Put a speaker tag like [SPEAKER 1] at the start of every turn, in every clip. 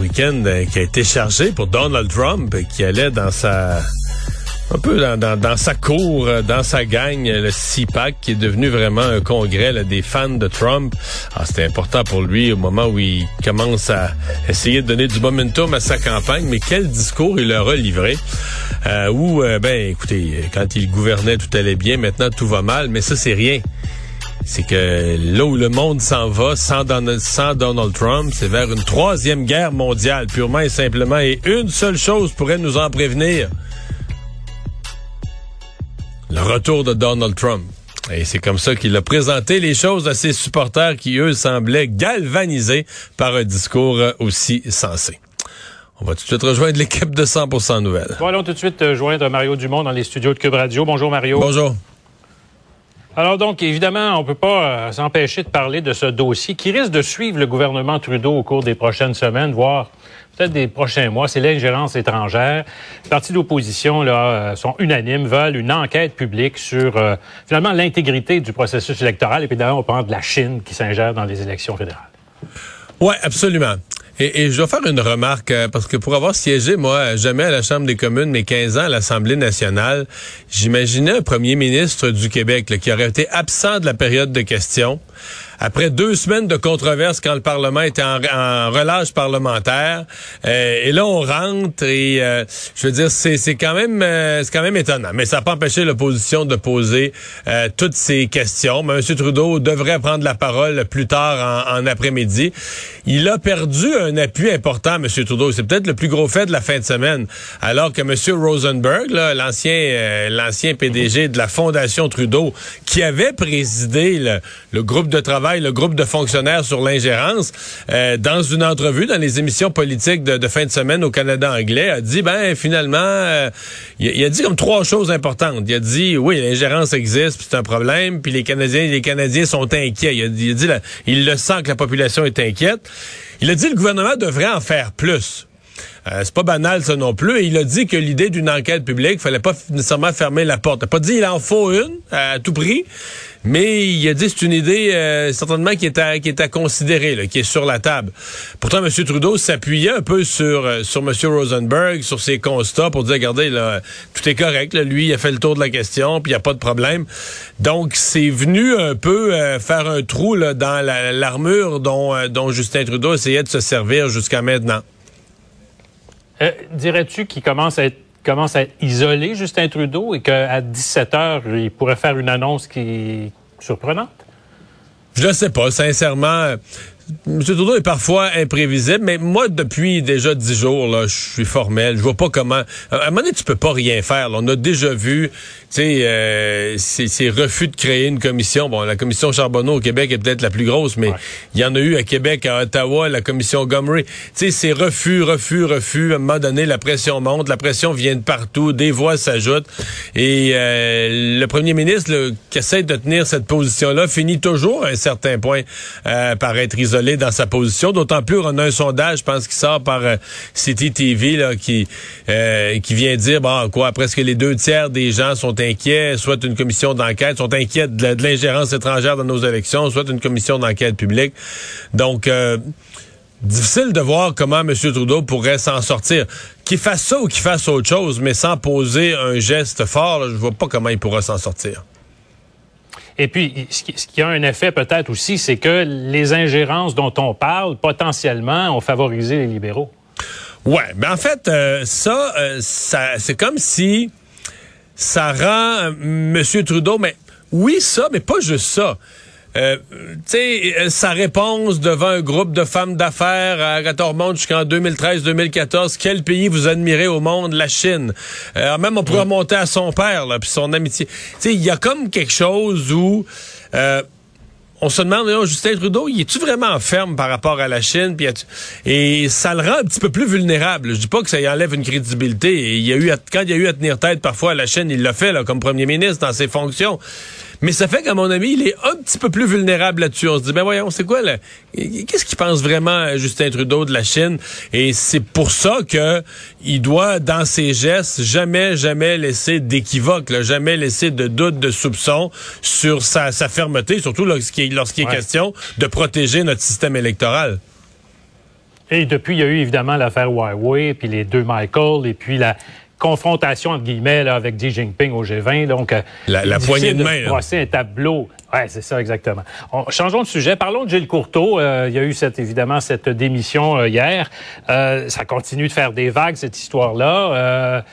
[SPEAKER 1] Week-end euh, qui a été chargé pour Donald Trump, euh, qui allait dans sa un peu dans, sa cour, euh, dans sa gang, le CPAC, qui est devenu vraiment un congrès des fans de Trump. Ah, C'était important pour lui au moment où il commence à essayer de donner du momentum à sa campagne, mais quel discours il leur a livré. Euh, où, euh, ben, écoutez, quand il gouvernait, tout allait bien, maintenant tout va mal, mais ça, c'est rien c'est que là où le monde s'en va sans Donald, sans Donald Trump, c'est vers une troisième guerre mondiale, purement et simplement. Et une seule chose pourrait nous en prévenir. Le retour de Donald Trump. Et c'est comme ça qu'il a présenté les choses à ses supporters qui, eux, semblaient galvanisés par un discours euh, aussi sensé. On va tout de suite rejoindre l'équipe de 100% Nouvelles.
[SPEAKER 2] Bon, allons tout de suite euh, joindre Mario Dumont dans les studios de Cube Radio. Bonjour Mario.
[SPEAKER 1] Bonjour.
[SPEAKER 2] Alors donc, évidemment, on peut pas euh, s'empêcher de parler de ce dossier qui risque de suivre le gouvernement Trudeau au cours des prochaines semaines, voire peut-être des prochains mois. C'est l'ingérence étrangère. Les partis d'opposition là euh, sont unanimes, veulent une enquête publique sur euh, finalement l'intégrité du processus électoral. Et puis d'ailleurs, on parle de la Chine qui s'ingère dans les élections fédérales.
[SPEAKER 1] Oui, absolument. Et, et, je dois faire une remarque, euh, parce que pour avoir siégé, moi, jamais à la Chambre des communes, mais 15 ans à l'Assemblée nationale, j'imaginais un premier ministre du Québec là, qui aurait été absent de la période de questions. Après deux semaines de controverse quand le Parlement était en, relâche parlementaire, euh, et là on rentre et euh, je veux dire c'est c'est quand même euh, c'est quand même étonnant, mais ça n'a pas empêché l'opposition de poser euh, toutes ces questions. Mais M. Trudeau devrait prendre la parole plus tard en, en après-midi. Il a perdu un appui important, M. Trudeau. C'est peut-être le plus gros fait de la fin de semaine, alors que M. Rosenberg, l'ancien l'ancien PDG de la Fondation Trudeau, qui avait présidé le, le groupe de travail le groupe de fonctionnaires sur l'ingérence, euh, dans une entrevue dans les émissions politiques de, fin de semaine au Canada anglais, a dit, ben finalement, euh, il, il, a dit comme trois choses importantes. Il a dit, oui, l'ingérence existe, c'est un problème, puis les Canadiens, les Canadiens sont inquiets. Il a, il a dit, il le sent que la population est inquiète. Il a dit, le gouvernement devrait en faire plus. Euh, c'est pas banal ça non plus. Et il a dit que l'idée d'une enquête publique, fallait pas nécessairement fermer la porte. Il n'a pas dit il en faut une à tout prix, mais il a dit c'est une idée euh, certainement qui est à qui est à considérer, qui est sur la table. Pourtant, M. Trudeau s'appuyait un peu sur euh, sur M. Rosenberg, sur ses constats pour dire regardez tout est correct. Lui, il a fait le tour de la question, puis il y a pas de problème. Donc, c'est venu un peu euh, faire un trou dans l'armure dont dont Justin Trudeau essayait de se servir jusqu'à maintenant.
[SPEAKER 2] Dirais-tu qu'il commence à être commence à isolé, Justin Trudeau, et qu'à 17 heures, il pourrait faire une annonce qui surprenante?
[SPEAKER 1] Je ne sais pas, sincèrement. M. Trudeau est parfois imprévisible, mais moi, depuis déjà dix jours, là, je suis formel. Je vois pas comment. À un moment donné, tu peux pas rien faire. Là. On a déjà vu, tu sais, euh, ces, ces, refus de créer une commission. Bon, la commission Charbonneau au Québec est peut-être la plus grosse, mais il ouais. y en a eu à Québec, à Ottawa, la commission Gomery. Tu sais, ces refus, refus, refus. À un moment donné, la pression monte, la pression vient de partout, des voix s'ajoutent, et euh, le premier ministre là, qui essaie de tenir cette position-là finit toujours à un certain point euh, par être isolé dans sa position. D'autant plus, on a un sondage, je pense, qui sort par euh, City TV, qui, euh, qui vient dire, bon, quoi, presque les deux tiers des gens sont inquiets, soit une commission d'enquête, sont inquiets de, de l'ingérence étrangère dans nos élections, soit une commission d'enquête publique. Donc, euh, difficile de voir comment M. Trudeau pourrait s'en sortir. Qu'il fasse ça ou qu'il fasse autre chose, mais sans poser un geste fort, là, je vois pas comment il pourra s'en sortir.
[SPEAKER 2] Et puis, ce qui, a un effet peut-être aussi, c'est que les ingérences dont on parle, potentiellement, ont favorisé les libéraux.
[SPEAKER 1] Ouais, mais en fait, euh, ça, euh, ça c'est comme si ça rend euh, M. Trudeau, mais oui, ça, mais pas juste ça. Euh, tu sais, euh, sa réponse devant un groupe de femmes d'affaires à Tormont jusqu'en 2013-2014, quel pays vous admirez au monde? La Chine. Euh, même on pourrait remonter à son père, là, puis son amitié. Tu sais, il y a comme quelque chose où... Euh, on se demande, là, Justin Trudeau, il est-tu vraiment ferme par rapport à la Chine? Puis et ça le rend un petit peu plus vulnérable. Je dis pas que ça y enlève une crédibilité. Et il y a eu à, quand il y a eu à tenir tête parfois à la Chine, il l'a fait là, comme premier ministre dans ses fonctions. Mais ça fait qu'à mon avis, il est un petit peu plus vulnérable là-dessus. On se dit, ben voyons, c'est quoi, là? Qu'est-ce qu'il pense vraiment Justin Trudeau de la Chine? Et c'est pour ça que il doit, dans ses gestes, jamais, jamais laisser d'équivoque, jamais laisser de doute, de soupçon sur sa, sa fermeté, surtout lorsqu'il lorsqu'il est question de protéger notre système électoral.
[SPEAKER 2] Et depuis, il y a eu évidemment l'affaire Huawei, puis les deux Michael, et puis la confrontation entre guillemets là, avec Xi Jinping au G20. Donc, euh,
[SPEAKER 1] la, la poignée de main.
[SPEAKER 2] C'est un tableau. Ouais, c'est ça exactement. On, changeons de sujet. Parlons de Gilles Courteau. Euh, il y a eu cette, évidemment cette démission euh, hier. Euh, ça continue de faire des vagues cette histoire-là.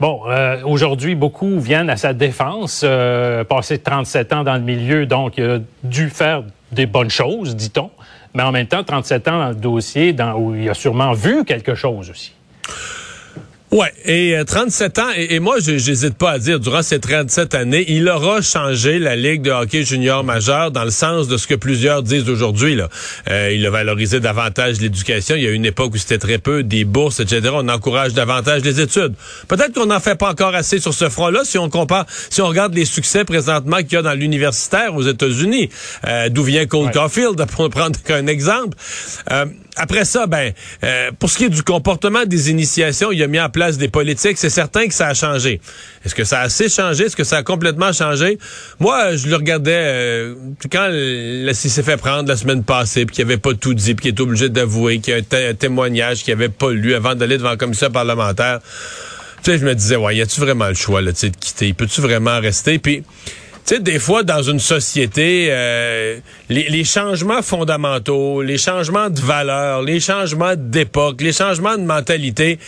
[SPEAKER 2] Bon, euh, aujourd'hui, beaucoup viennent à sa défense. Euh, passé 37 ans dans le milieu, donc il a dû faire des bonnes choses, dit-on. Mais en même temps, 37 ans dans le dossier, dans, où il a sûrement vu quelque chose aussi.
[SPEAKER 1] Ouais, et euh, 37 ans, et, et moi, j'hésite pas à dire, durant ces 37 années, il aura changé la Ligue de hockey junior majeur dans le sens de ce que plusieurs disent aujourd'hui. Là. Euh, il a valorisé davantage l'éducation. Il y a une époque où c'était très peu, des bourses, etc. On encourage davantage les études. Peut-être qu'on n'en fait pas encore assez sur ce front-là si on compare, si on regarde les succès présentement qu'il y a dans l'universitaire aux États-Unis, euh, d'où vient Cole ouais. Caulfield, pour prendre qu'un exemple. Après ça, ben, euh, pour ce qui est du comportement des initiations, il a mis en place des politiques. C'est certain que ça a changé. Est-ce que ça a assez changé? Est-ce que ça a complètement changé? Moi, je le regardais euh, quand il s'est fait prendre la semaine passée, puis qu'il avait pas tout dit, puis qu'il est obligé d'avouer qu'il y a un, un témoignage qu'il avait pas lu avant d'aller devant la commission parlementaire. Tu sais, je me disais, ouais, y a-tu vraiment le choix là, de quitter? Peux-tu vraiment rester? Puis tu sais, des fois, dans une société, euh, les, les, changements fondamentaux, les changements de valeurs, les changements d'époque, les changements de mentalité,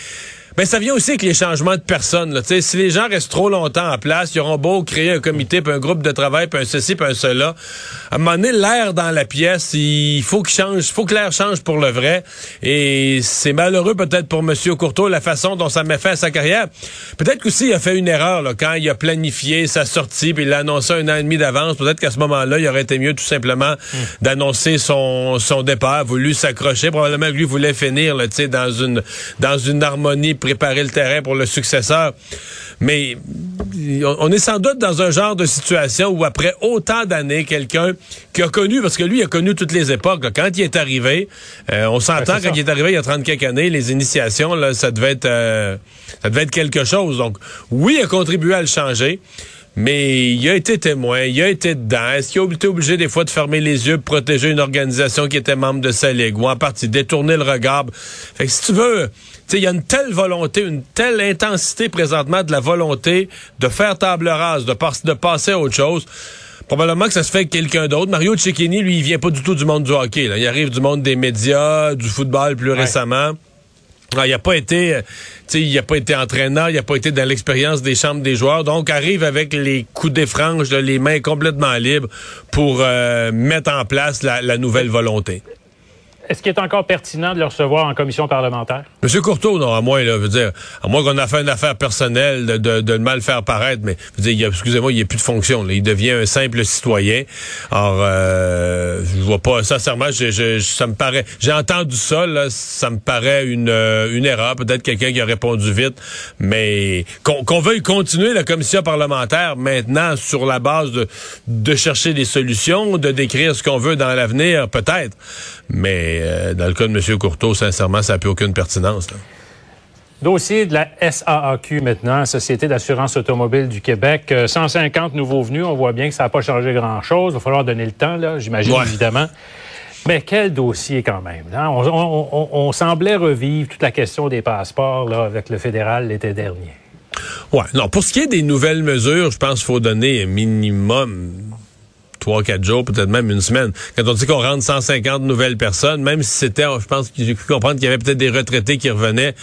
[SPEAKER 1] ben ça vient aussi avec les changements de personnes. Là. Si les gens restent trop longtemps en place, ils auront beau créer un comité, puis un groupe de travail, puis un ceci, puis un cela. À un moment donné, l'air dans la pièce, il faut qu'il change, il faut que l'air change pour le vrai. Et c'est malheureux peut-être pour M. Courteau la façon dont ça m'a fait à sa carrière. Peut-être qu'aussi il a fait une erreur là, quand il a planifié sa sortie, puis il l'a annoncé un an et demi d'avance. Peut-être qu'à ce moment-là, il aurait été mieux tout simplement mmh. d'annoncer son, son départ, voulu s'accrocher. Probablement que lui voulait finir là, dans une dans une harmonie préparer le terrain pour le successeur. Mais on est sans doute dans un genre de situation où après autant d'années, quelqu'un qui a connu, parce que lui, il a connu toutes les époques. Là. Quand il est arrivé, euh, on s'entend quand il est arrivé il y a 30 quelques années, les initiations, là, ça devait être euh, ça devait être quelque chose. Donc, oui, il a contribué à le changer. Mais il a été témoin, il a été dedans. Est-ce qu'il a été obligé des fois de fermer les yeux pour protéger une organisation qui était membre de sa ligue ou en partie détourner le regard? Fait que si tu veux, il y a une telle volonté, une telle intensité présentement de la volonté de faire table rase, de, par de passer à autre chose. Probablement que ça se fait avec quelqu'un d'autre. Mario Cecchini, lui, il vient pas du tout du monde du hockey. Là. Il arrive du monde des médias, du football plus ouais. récemment. Alors, il n'a pas été, il a pas été entraîneur, il n'a pas été dans l'expérience des chambres des joueurs, donc arrive avec les coups des franges, les mains complètement libres pour euh, mettre en place la, la nouvelle volonté.
[SPEAKER 2] Est-ce qu'il est encore pertinent de le recevoir en commission parlementaire?
[SPEAKER 1] Monsieur Courteau, non, à moins, là, veut dire, à moins qu'on a fait une affaire personnelle de, de, de le mal faire paraître, mais, je veux dire, excusez-moi, il n'y a plus de fonction, là. Il devient un simple citoyen. Alors, euh, je vois pas, sincèrement, je, je, ça me paraît, j'ai entendu ça, là, ça me paraît une, euh, une erreur. Peut-être quelqu'un qui a répondu vite, mais qu'on qu veuille continuer la commission parlementaire maintenant sur la base de, de chercher des solutions, de décrire ce qu'on veut dans l'avenir, peut-être. Mais euh, dans le cas de M. Courteau, sincèrement, ça n'a plus aucune pertinence. Là.
[SPEAKER 2] Dossier de la SAAQ maintenant, Société d'assurance automobile du Québec. 150 nouveaux venus, on voit bien que ça n'a pas changé grand-chose. Il va falloir donner le temps, là, j'imagine, ouais. évidemment. Mais quel dossier quand même. Hein? On, on, on, on, semblait revivre toute la question des passeports là, avec le fédéral l'été dernier.
[SPEAKER 1] Ouais, non, pour ce qui est des nouvelles mesures, je pense qu'il faut donner un minimum trois, quatre jours, peut-être même une semaine. Quand on dit qu'on rentre 150 nouvelles personnes, même si c'était, je pense que j'ai pu comprendre qu'il y avait peut-être des retraités qui revenaient,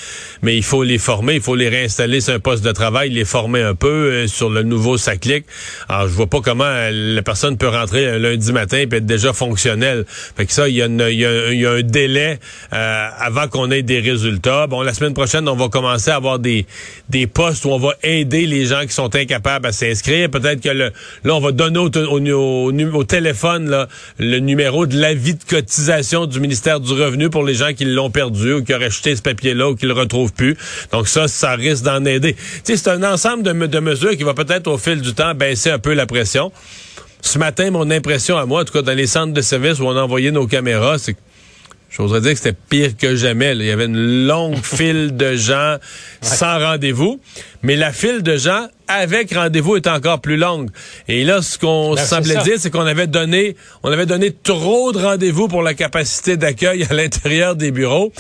[SPEAKER 1] mais il faut les former, il faut les réinstaller sur un poste de travail, les former un peu euh, sur le nouveau SACLIC. Alors, je vois pas comment euh, la personne peut rentrer un lundi matin et être déjà fonctionnelle. Fait que ça, il y, a y a un délai euh, avant qu'on ait des résultats. Bon, la semaine prochaine, on va commencer à avoir des, des postes où on va aider les gens qui sont incapables à s'inscrire. Peut-être que le, là, on va donner au, au, au, téléphone là, le numéro de l'avis de cotisation du ministère du Revenu pour les gens qui l'ont perdu ou qui auraient jeté ce papier-là ou qui le retrouvent plus. Donc ça, ça risque d'en aider. C'est un ensemble de, de mesures qui va peut-être au fil du temps baisser un peu la pression. Ce matin, mon impression à moi, en tout cas dans les centres de services où on a envoyé nos caméras, c'est que J'oserais dire que c'était pire que jamais. Il y avait une longue file de gens sans rendez-vous, mais la file de gens avec rendez-vous est encore plus longue. Et là, ce qu'on ben, semblait dire, c'est qu'on avait donné, on avait donné trop de rendez-vous pour la capacité d'accueil à l'intérieur des bureaux.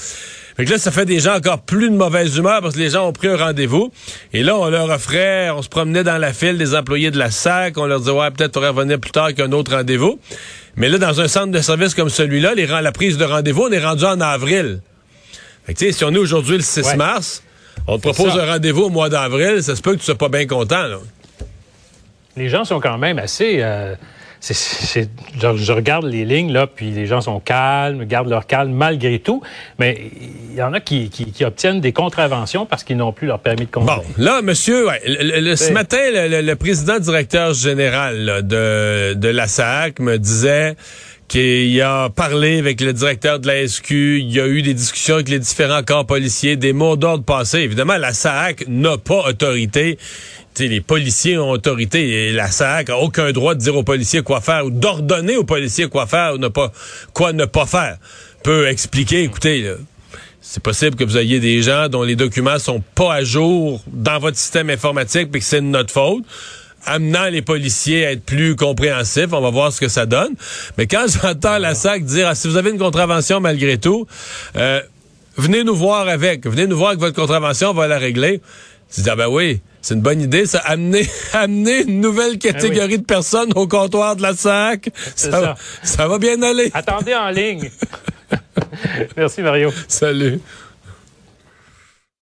[SPEAKER 1] Fait que là, ça fait des gens encore plus de mauvaise humeur parce que les gens ont pris un rendez-vous. Et là, on leur offrait, on se promenait dans la file des employés de la SAC, on leur disait, ouais, peut-être on revenir plus tard qu'un autre rendez-vous. Mais là, dans un centre de service comme celui-là, la prise de rendez-vous, on est rendu en avril. Fait que, si on est aujourd'hui le 6 mars, on te propose un rendez-vous au mois d'avril, ça se peut que tu sois pas bien content, là.
[SPEAKER 2] Les gens sont quand même assez... Euh, c'est, je, regarde les lignes, là, puis les gens sont calmes, gardent leur calme malgré tout. Mais il y en a qui, qui, obtiennent des contraventions parce qu'ils n'ont plus leur permis de conduire.
[SPEAKER 1] Bon, là, monsieur, ce matin, le, président directeur général de, de la SAC me disait qu'il a parlé avec le directeur de la SQ, il y a eu des discussions avec les différents corps policiers, des mots d'ordre passés. Évidemment, la SAC n'a pas autorité les policiers ont autorité et la SAC a aucun droit de dire aux policiers quoi faire ou d'ordonner aux policiers quoi faire ou ne pas, quoi ne pas faire. Peut expliquer, écoutez, c'est possible que vous ayez des gens dont les documents sont pas à jour dans votre système informatique et que c'est de notre faute amenant les policiers à être plus compréhensifs. On va voir ce que ça donne. Mais quand j'entends la SAC dire ah, si vous avez une contravention malgré tout, euh, venez nous voir avec. Venez nous voir avec votre contravention, on va la régler. Je dis, ah ben oui, c'est une bonne idée, ça. Amener, amener une nouvelle ah catégorie de personnes au comptoir de la SAC. Ça, ça va bien aller.
[SPEAKER 2] Attendez en ligne. Merci, Mario.
[SPEAKER 1] Salut.